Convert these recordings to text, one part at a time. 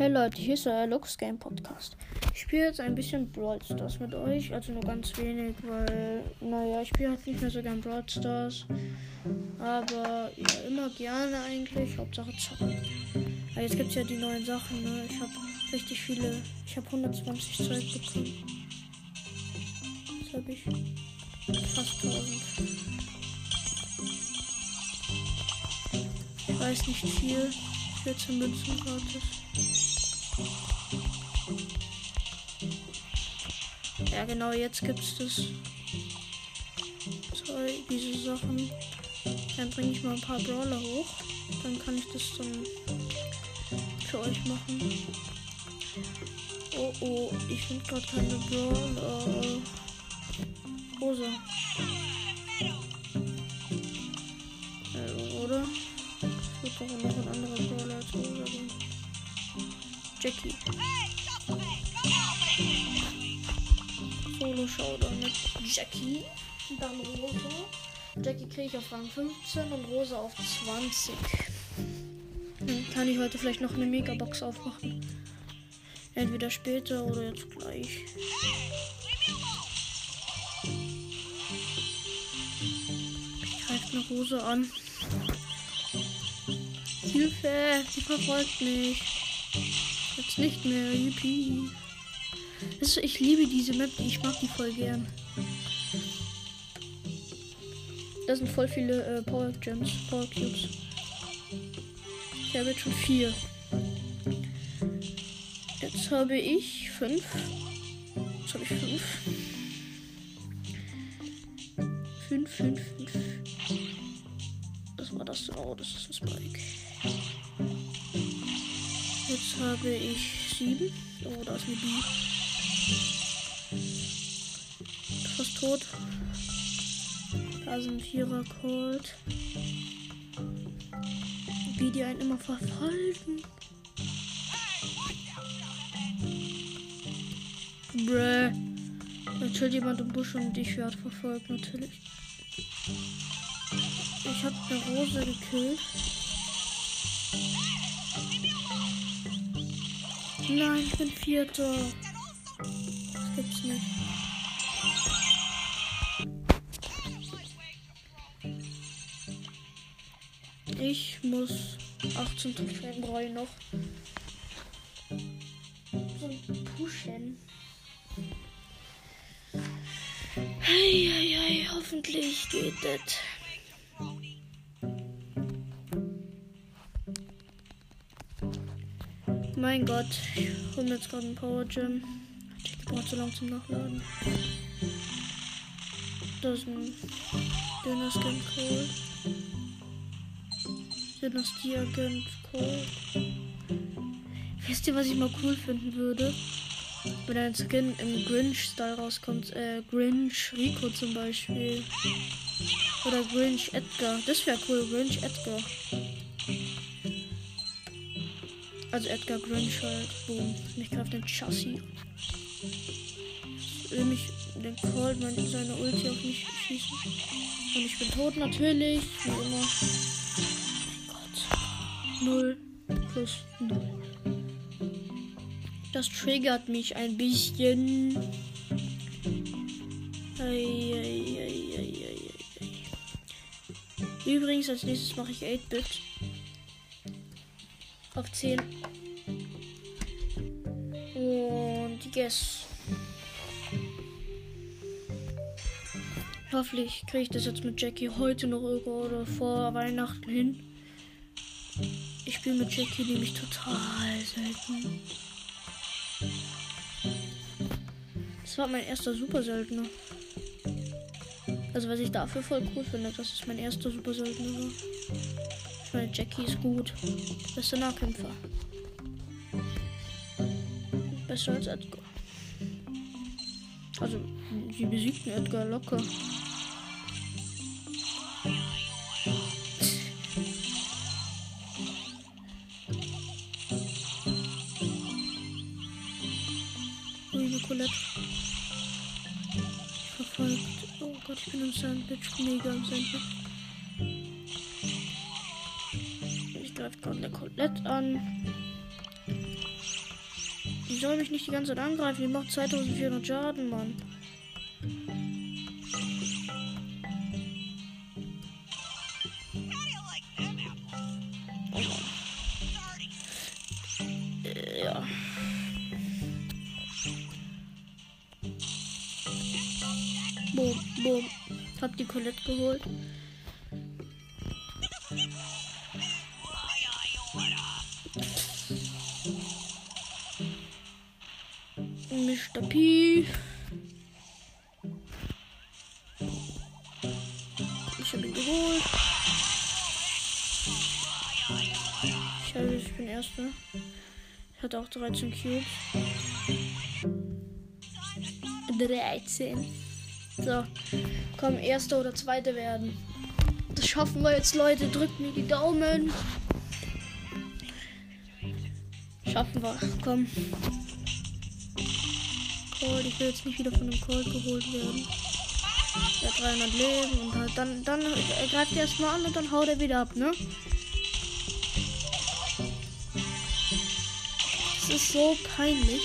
Hey Leute, hier ist euer Lux Game Podcast. Ich spiele jetzt ein bisschen Brawl Stars mit euch, also nur ganz wenig, weil, naja, ich spiele halt nicht mehr so gern Brawl Stars. Aber ja, immer gerne eigentlich, Hauptsache zocken. Aber jetzt gibt es ja die neuen Sachen, ne? Ich habe richtig viele, ich habe 120 Zeit bekommen. Jetzt habe ich fast 1000. Ich weiß nicht viel. 14 Münzen gratis. Ja, genau, jetzt gibt es das. Toll, diese Sachen. Dann bringe ich mal ein paar Brawler hoch. Dann kann ich das dann für euch machen. Oh oh, ich finde gerade keine Brawler. Rosa. Äh, oder? Es wird doch noch ein anderer Brawler als Rosa geben. Jackie. Jackie. Dann Rosa. Jackie kriege ich auf Rang 15 und Rosa auf 20. Dann kann ich heute vielleicht noch eine Megabox aufmachen. Entweder später oder jetzt gleich. Ich greife eine Rose an. Hilfe, sie verfolgt mich. Jetzt nicht mehr, yippie. Ist, ich liebe diese Map, ich mag die voll gern. Da sind voll viele äh, Power Gems, Power Cubes. Ich habe jetzt schon vier. Jetzt habe ich fünf. Jetzt habe ich fünf. Fünf, fünf, fünf. Was war das? Oh, das ist ein Spike. Jetzt habe ich sieben. Oh, da ist eine Bee. Fast tot. Da sind Vierer Cold. Wie die einen immer verfolgen. Da chillt jemand im Busch und ich werde verfolgt, natürlich. Ich habe eine Rose gekillt. Nein, ich bin Vierter. Das gibt's nicht. Ich muss 18 Trophäen brauche ich noch. Zum Pushen. Hey, hey, hey, hoffentlich geht das. Mein Gott, ich hole mir jetzt gerade einen Power Gem. Ich brauche zu lang zum Nachladen. Das ist ein dünner Skin Code. Dynastie Agent Code. Wisst ihr, was ich mal cool finden würde? Wenn ein Skin im Grinch-Style rauskommt. Äh, Grinch Rico zum Beispiel. Oder Grinch Edgar. Das wäre cool, Grinch Edgar. Also Edgar Grinch halt. Boom. Mich greift den Chassis. Will mich den Cold man seine Ulti auf mich schießen. Und ich bin tot natürlich. Wie immer. Mein Gott. 0 plus 0. Das triggert mich ein bisschen. Übrigens, als nächstes mache ich 8-Bit. Auf 10. Und yes. Hoffentlich kriege ich das jetzt mit Jackie heute noch irgendwo oder vor Weihnachten hin. Ich spiele mit Jackie nämlich total selten. Das war mein erster Super Seltener. Also was ich dafür voll cool finde, das ist mein erster Super Seltener. Ich meine, Jackie ist gut. Bester Nahkämpfer. Besser als Edgar. Also, sie besiegten Edgar locker. Colette. Verfolgt. Oh Gott, ich bin im Sandwich. Mega im Sandwich. Ich greife gerade eine Colette an. die soll mich nicht die ganze Zeit angreifen. Die macht 2400 Schaden, Mann. Hab die Colette geholt. Mr. P. Ich habe ihn geholt. Ich, habe, ich bin Erster. Ich hatte auch 13 Cubes. 13. So. Komm, Erster oder Zweiter werden. Das schaffen wir jetzt, Leute. Drückt mir die Daumen. Schaffen wir. Komm. Cold. Ich will jetzt nicht wieder von dem Cold geholt werden. Der hat 300 Leben und halt dann, dann er greift er erstmal an und dann haut er wieder ab, ne? Das ist so peinlich.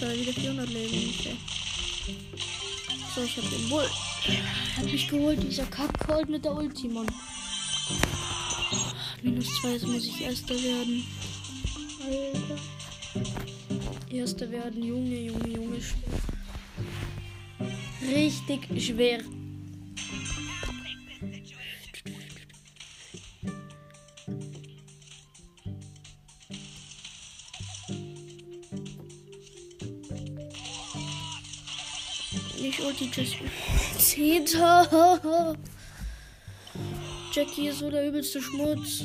So, wieder 400 Leben. Okay. So, ich hab den Bull. Hat mich geholt, dieser Kack-Cold mit der Ulti, Mann. Minus 2, jetzt muss ich Erster werden. Alter. Erster werden, Junge, Junge, Junge. Richtig schwer. Nicht Ulti, Jackie. Zehnter. Jackie ist so der übelste Schmutz.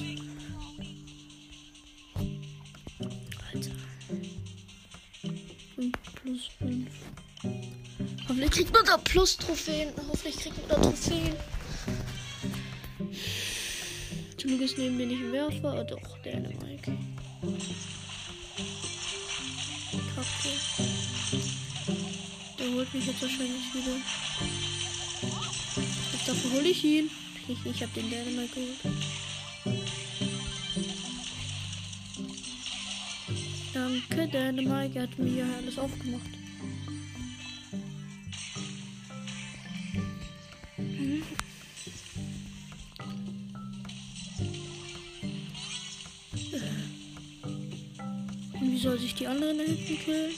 Alter. 5 plus 5. Hoffentlich kriegt man da Plus-Trophäen. Hoffentlich kriegt man da Trophäen. Zum Glück ist neben mir nicht ein Werfer. Oh, doch, der eine Mike. Kacke. Der holt mich jetzt wahrscheinlich wieder. Jetzt dafür hole ich ihn. Ich, ich habe den Dänemark geholt. Danke, Dänemark. Hat mir hier alles aufgemacht. Mhm. Wie soll sich die anderen da hinten killen?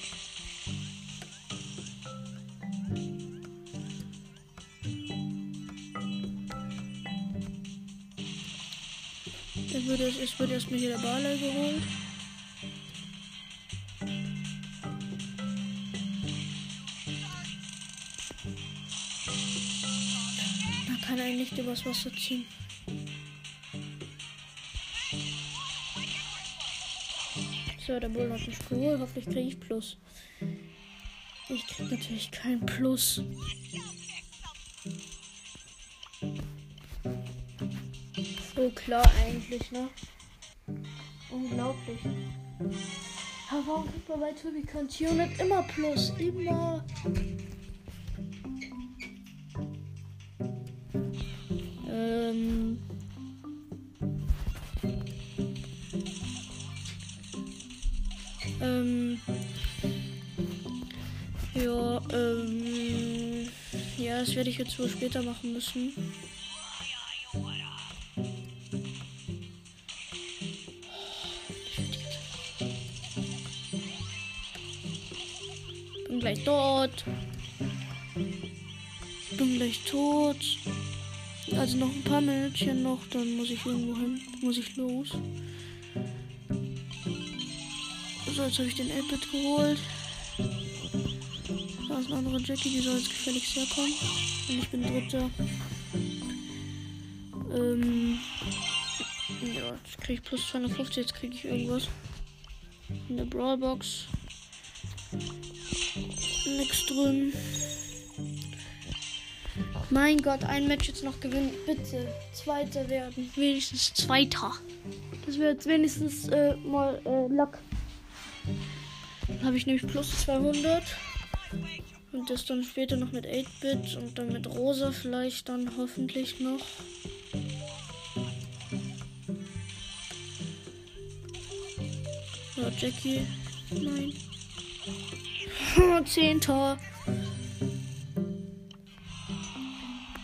Es wird erstmal hier der Barley geholt. Man kann eigentlich nicht übers Wasser ziehen. So, der Bull hat mich geholt. Hoffentlich kriege ich Plus. Ich krieg natürlich kein Plus. So klar eigentlich, ne? Unglaublich. Aber warum kriegt man bei Cantio nicht immer Plus? Immer. Ähm. Ähm. Ja, ähm. Ja, das werde ich jetzt wohl später machen müssen. Gleich dort. Bin gleich tot. Also noch ein paar Minütchen noch, dann muss ich irgendwo hin. Muss ich los. So, jetzt habe ich den 8-Bit geholt. Da ist eine andere Jackie, die soll jetzt gefälligst herkommen. Und ich bin dritter. Ähm. Ja, jetzt kriege ich plus 250, jetzt kriege ich irgendwas. In der Brawlbox. Nix drin. Mein Gott, ein Match jetzt noch gewinnen. Bitte. Zweiter werden. Wenigstens Zweiter. Das wäre jetzt wenigstens äh, mal äh, Luck. Dann habe ich nämlich plus 200. Und das dann später noch mit 8-Bit und dann mit Rosa vielleicht dann hoffentlich noch. So, Jackie. Nein. Zehnter.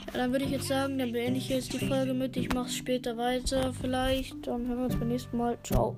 Ja, dann würde ich jetzt sagen, dann beende ich jetzt die Folge mit. Ich mache es später weiter vielleicht. Dann hören wir uns beim nächsten Mal. Ciao.